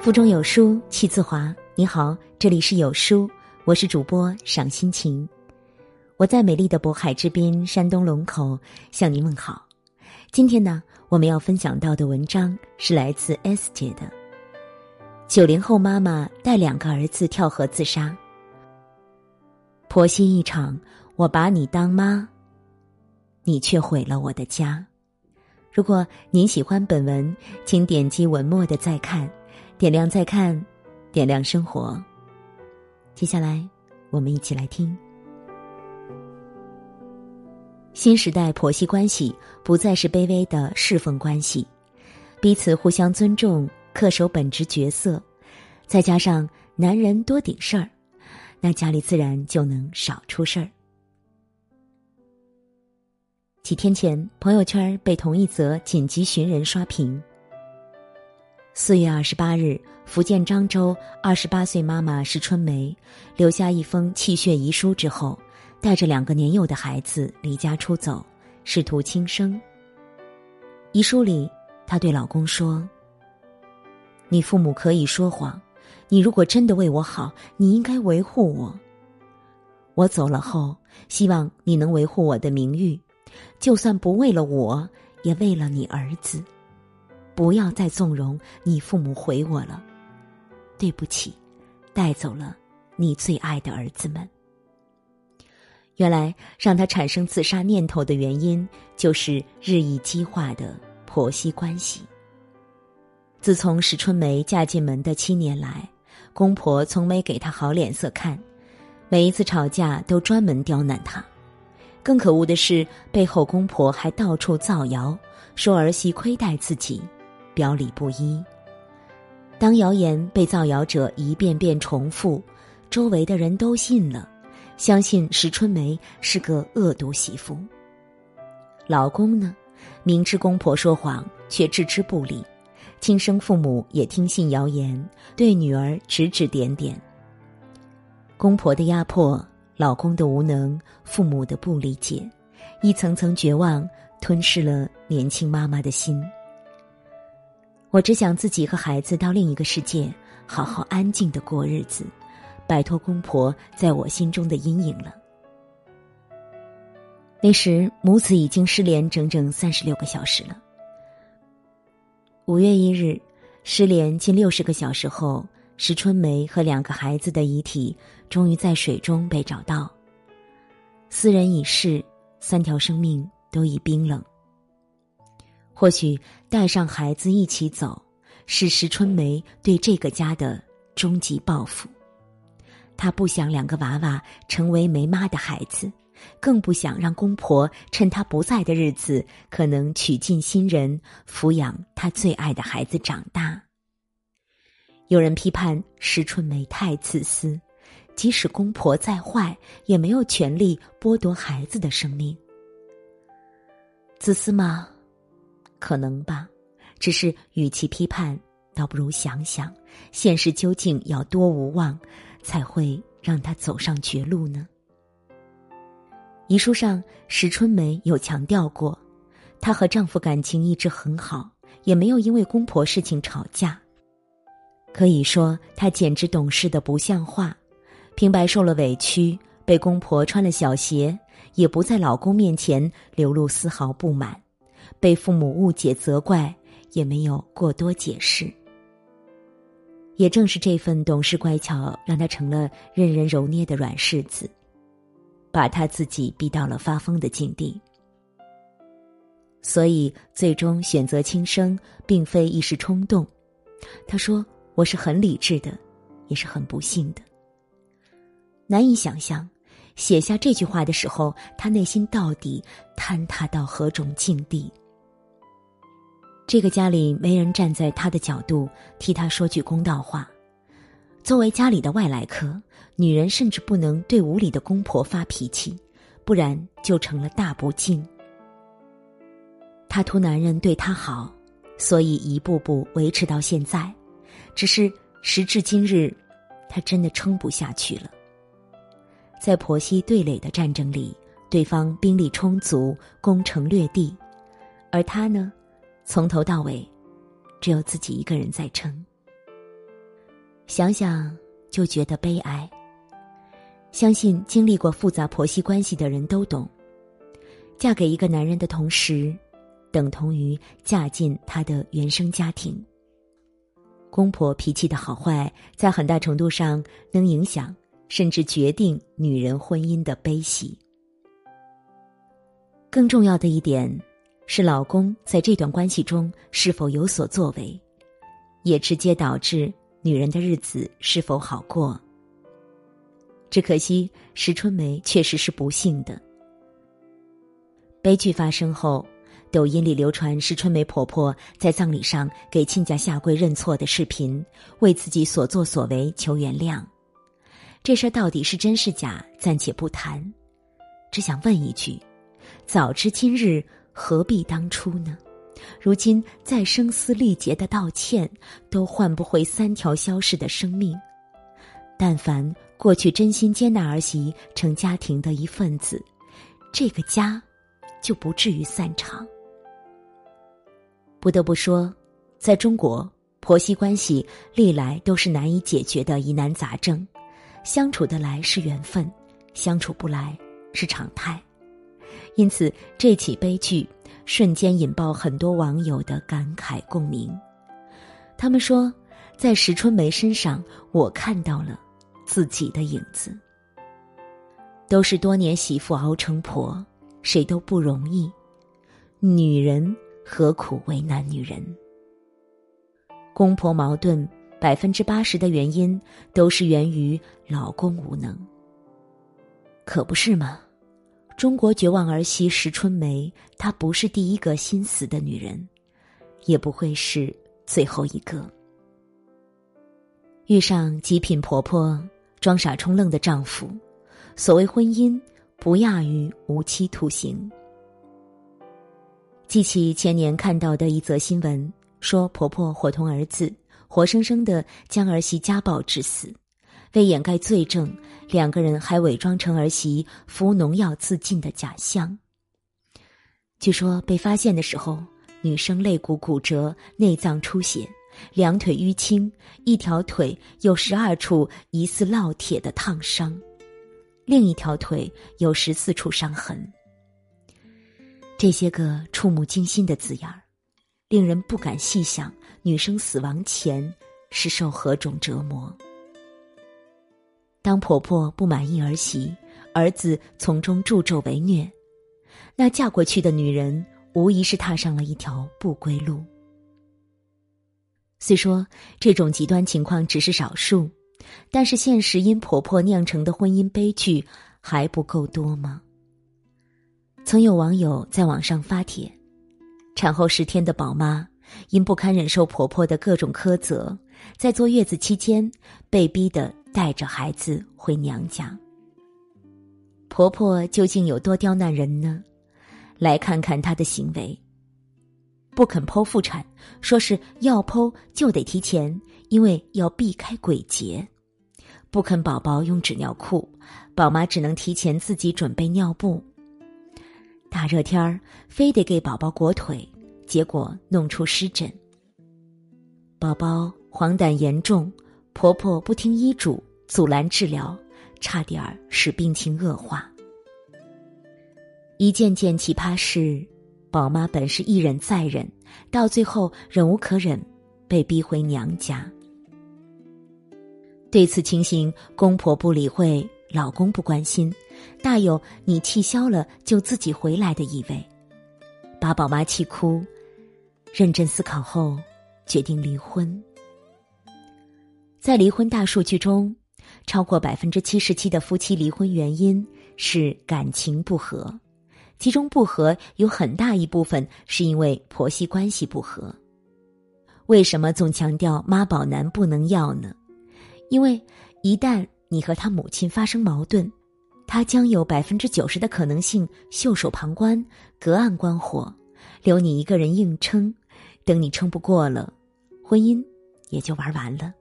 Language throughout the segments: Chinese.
腹中有书气自华。你好，这里是有书，我是主播赏心情。我在美丽的渤海之滨，山东龙口向您问好。今天呢，我们要分享到的文章是来自 S 姐的。九零后妈妈带两个儿子跳河自杀，婆媳一场，我把你当妈，你却毁了我的家。如果您喜欢本文，请点击文末的再看。点亮再看，点亮生活。接下来，我们一起来听。新时代婆媳关系不再是卑微的侍奉关系，彼此互相尊重，恪守本职角色，再加上男人多顶事儿，那家里自然就能少出事儿。几天前，朋友圈被同一则紧急寻人刷屏。四月二十八日，福建漳州二十八岁妈妈石春梅留下一封泣血遗书之后，带着两个年幼的孩子离家出走，试图轻生。遗书里，她对老公说：“你父母可以说谎，你如果真的为我好，你应该维护我。我走了后，希望你能维护我的名誉，就算不为了我，也为了你儿子。”不要再纵容你父母毁我了，对不起，带走了你最爱的儿子们。原来让他产生自杀念头的原因，就是日益激化的婆媳关系。自从石春梅嫁进门的七年来，公婆从没给她好脸色看，每一次吵架都专门刁难她。更可恶的是，背后公婆还到处造谣，说儿媳亏待自己。表里不一。当谣言被造谣者一遍遍重复，周围的人都信了，相信石春梅是个恶毒媳妇。老公呢，明知公婆说谎却置之不理，亲生父母也听信谣言，对女儿指指点点。公婆的压迫，老公的无能，父母的不理解，一层层绝望吞噬了年轻妈妈的心。我只想自己和孩子到另一个世界，好好安静的过日子，摆脱公婆在我心中的阴影了。那时母子已经失联整整三十六个小时了。五月一日，失联近六十个小时后，石春梅和两个孩子的遗体终于在水中被找到。四人已逝，三条生命都已冰冷。或许带上孩子一起走，是石春梅对这个家的终极报复。她不想两个娃娃成为没妈的孩子，更不想让公婆趁她不在的日子，可能娶进新人，抚养她最爱的孩子长大。有人批判石春梅太自私，即使公婆再坏，也没有权利剥夺孩子的生命。自私吗？可能吧，只是与其批判，倒不如想想，现实究竟要多无望，才会让他走上绝路呢？遗书上，石春梅有强调过，她和丈夫感情一直很好，也没有因为公婆事情吵架。可以说，她简直懂事的不像话，平白受了委屈，被公婆穿了小鞋，也不在老公面前流露丝毫不满。被父母误解责怪，也没有过多解释。也正是这份懂事乖巧，让他成了任人揉捏的软柿子，把他自己逼到了发疯的境地。所以，最终选择轻生，并非一时冲动。他说：“我是很理智的，也是很不幸的。”难以想象，写下这句话的时候，他内心到底坍塌到何种境地。这个家里没人站在他的角度替他说句公道话。作为家里的外来客，女人甚至不能对无理的公婆发脾气，不然就成了大不敬。他图男人对她好，所以一步步维持到现在。只是时至今日，他真的撑不下去了。在婆媳对垒的战争里，对方兵力充足，攻城略地，而他呢？从头到尾，只有自己一个人在撑。想想就觉得悲哀。相信经历过复杂婆媳关系的人都懂，嫁给一个男人的同时，等同于嫁进他的原生家庭。公婆脾气的好坏，在很大程度上能影响，甚至决定女人婚姻的悲喜。更重要的一点，是老公在这段关系中是否有所作为，也直接导致女人的日子是否好过。只可惜，石春梅确实是不幸的。悲剧发生后，抖音里流传石春梅婆婆在葬礼上给亲家下跪认错的视频，为自己所作所为求原谅。这事儿到底是真是假，暂且不谈，只想问一句：早知今日，何必当初呢？如今再声嘶力竭的道歉，都换不回三条消逝的生命。但凡。过去真心接纳儿媳成家庭的一份子，这个家就不至于散场。不得不说，在中国，婆媳关系历来都是难以解决的疑难杂症，相处得来是缘分，相处不来是常态。因此，这起悲剧瞬间引爆很多网友的感慨共鸣。他们说，在石春梅身上，我看到了。自己的影子，都是多年媳妇熬成婆，谁都不容易。女人何苦为难女人？公婆矛盾百分之八十的原因都是源于老公无能，可不是吗？中国绝望儿媳石春梅，她不是第一个心死的女人，也不会是最后一个。遇上极品婆婆。装傻充愣的丈夫，所谓婚姻不亚于无期徒刑。记起前年看到的一则新闻，说婆婆伙同儿子，活生生的将儿媳家暴致死，为掩盖罪证，两个人还伪装成儿媳服农药自尽的假象。据说被发现的时候，女生肋骨骨折，内脏出血。两腿淤青，一条腿有十二处疑似烙铁的烫伤，另一条腿有十四处伤痕。这些个触目惊心的字眼儿，令人不敢细想女生死亡前是受何种折磨。当婆婆不满意儿媳，儿子从中助纣为虐，那嫁过去的女人无疑是踏上了一条不归路。虽说这种极端情况只是少数，但是现实因婆婆酿成的婚姻悲剧还不够多吗？曾有网友在网上发帖：产后十天的宝妈因不堪忍受婆婆的各种苛责，在坐月子期间被逼的带着孩子回娘家。婆婆究竟有多刁难人呢？来看看她的行为。不肯剖腹产，说是要剖就得提前，因为要避开鬼节；不肯宝宝用纸尿裤，宝妈只能提前自己准备尿布。大热天儿非得给宝宝裹腿，结果弄出湿疹。宝宝黄疸严重，婆婆不听医嘱，阻拦治疗，差点儿使病情恶化。一件件奇葩事。宝妈本是一忍再忍，到最后忍无可忍，被逼回娘家。对此情形，公婆不理会，老公不关心，大有你气消了就自己回来的意味，把宝妈气哭。认真思考后，决定离婚。在离婚大数据中，超过百分之七十七的夫妻离婚原因是感情不和。其中不和有很大一部分是因为婆媳关系不和。为什么总强调妈宝男不能要呢？因为一旦你和他母亲发生矛盾，他将有百分之九十的可能性袖手旁观、隔岸观火，留你一个人硬撑。等你撑不过了，婚姻也就玩完了。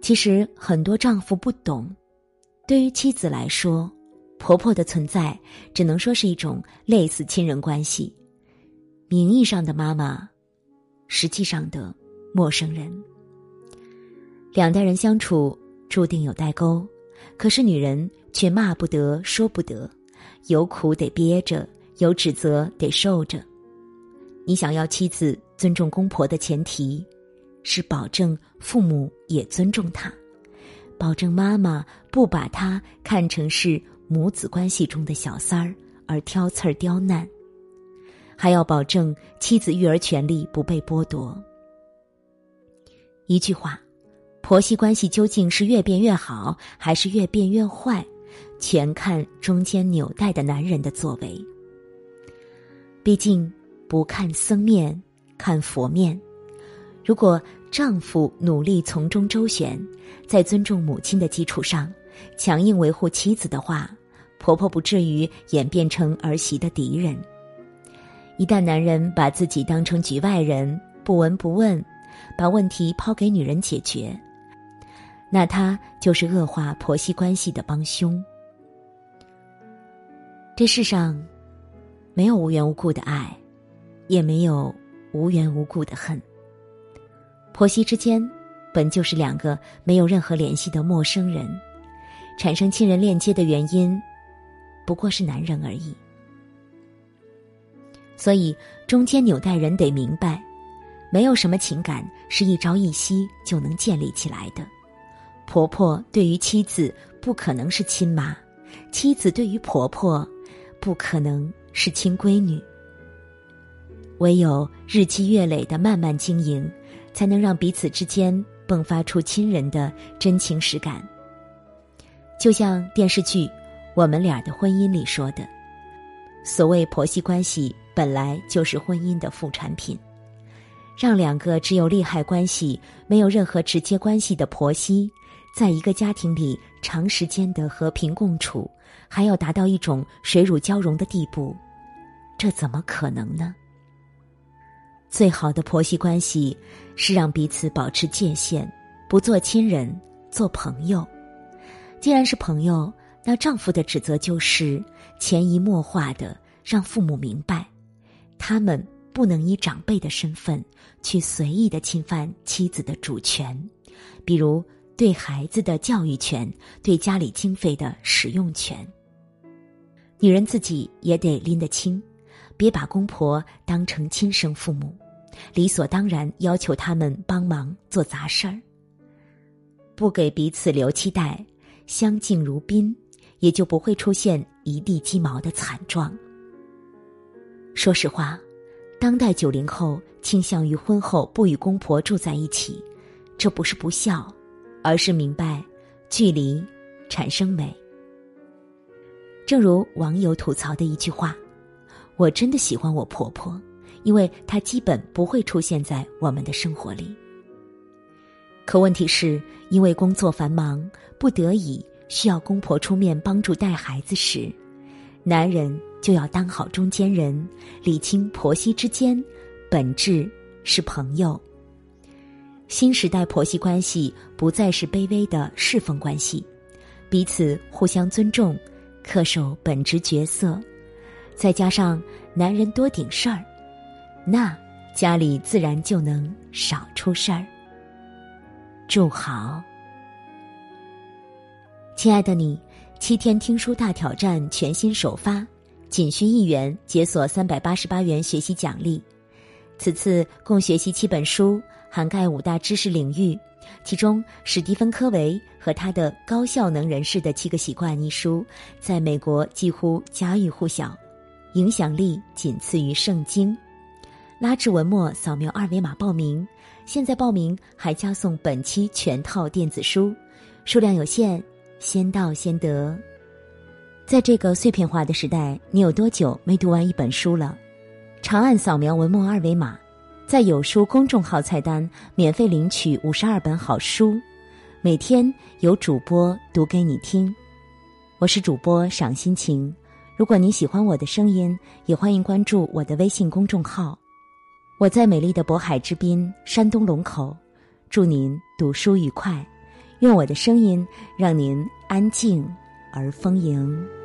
其实很多丈夫不懂，对于妻子来说。婆婆的存在只能说是一种类似亲人关系，名义上的妈妈，实际上的陌生人。两代人相处注定有代沟，可是女人却骂不得说不得，有苦得憋着，有指责得受着。你想要妻子尊重公婆的前提，是保证父母也尊重她，保证妈妈不把她看成是母子关系中的小三儿而挑刺儿刁难，还要保证妻子育儿权利不被剥夺。一句话，婆媳关系究竟是越变越好，还是越变越坏，全看中间纽带的男人的作为。毕竟。不看僧面，看佛面。如果丈夫努力从中周旋，在尊重母亲的基础上，强硬维护妻子的话，婆婆不至于演变成儿媳的敌人。一旦男人把自己当成局外人，不闻不问，把问题抛给女人解决，那他就是恶化婆媳关系的帮凶。这世上，没有无缘无故的爱。也没有无缘无故的恨。婆媳之间本就是两个没有任何联系的陌生人，产生亲人链接的原因，不过是男人而已。所以中间纽带人得明白，没有什么情感是一朝一夕就能建立起来的。婆婆对于妻子不可能是亲妈，妻子对于婆婆不可能是亲闺女。唯有日积月累的慢慢经营，才能让彼此之间迸发出亲人的真情实感。就像电视剧《我们俩的婚姻》里说的：“所谓婆媳关系，本来就是婚姻的副产品。让两个只有利害关系、没有任何直接关系的婆媳，在一个家庭里长时间的和平共处，还要达到一种水乳交融的地步，这怎么可能呢？”最好的婆媳关系是让彼此保持界限，不做亲人，做朋友。既然是朋友，那丈夫的指责就是潜移默化的让父母明白，他们不能以长辈的身份去随意的侵犯妻子的主权，比如对孩子的教育权、对家里经费的使用权。女人自己也得拎得清。别把公婆当成亲生父母，理所当然要求他们帮忙做杂事儿。不给彼此留期待，相敬如宾，也就不会出现一地鸡毛的惨状。说实话，当代九零后倾向于婚后不与公婆住在一起，这不是不孝，而是明白距离产生美。正如网友吐槽的一句话。我真的喜欢我婆婆，因为他基本不会出现在我们的生活里。可问题是，因为工作繁忙，不得已需要公婆出面帮助带孩子时，男人就要当好中间人，理清婆媳之间本质是朋友。新时代婆媳关系不再是卑微的侍奉关系，彼此互相尊重，恪守本职角色。再加上男人多顶事儿，那家里自然就能少出事儿。祝好，亲爱的你，七天听书大挑战全新首发，仅需一元解锁三百八十八元学习奖励。此次共学习七本书，涵盖五大知识领域，其中史蒂芬·科维和他的《高效能人士的七个习惯》一书，在美国几乎家喻户晓。影响力仅次于圣经，拉至文末扫描二维码报名，现在报名还加送本期全套电子书，数量有限，先到先得。在这个碎片化的时代，你有多久没读完一本书了？长按扫描文末二维码，在有书公众号菜单免费领取五十二本好书，每天有主播读给你听。我是主播赏心情。如果你喜欢我的声音，也欢迎关注我的微信公众号。我在美丽的渤海之滨，山东龙口，祝您读书愉快，用我的声音让您安静而丰盈。